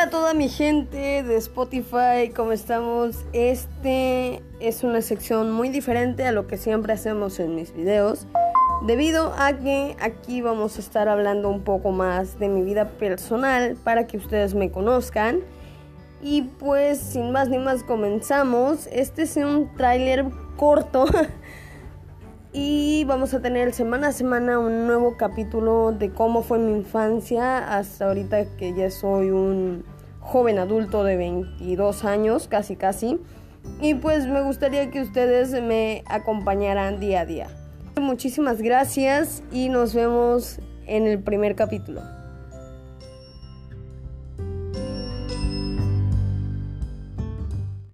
a toda mi gente de Spotify, ¿cómo estamos? Este es una sección muy diferente a lo que siempre hacemos en mis videos, debido a que aquí vamos a estar hablando un poco más de mi vida personal para que ustedes me conozcan. Y pues sin más ni más comenzamos. Este es un tráiler corto y vamos a tener semana a semana un nuevo capítulo de cómo fue mi infancia hasta ahorita que ya soy un joven adulto de 22 años, casi casi. Y pues me gustaría que ustedes me acompañaran día a día. Muchísimas gracias y nos vemos en el primer capítulo.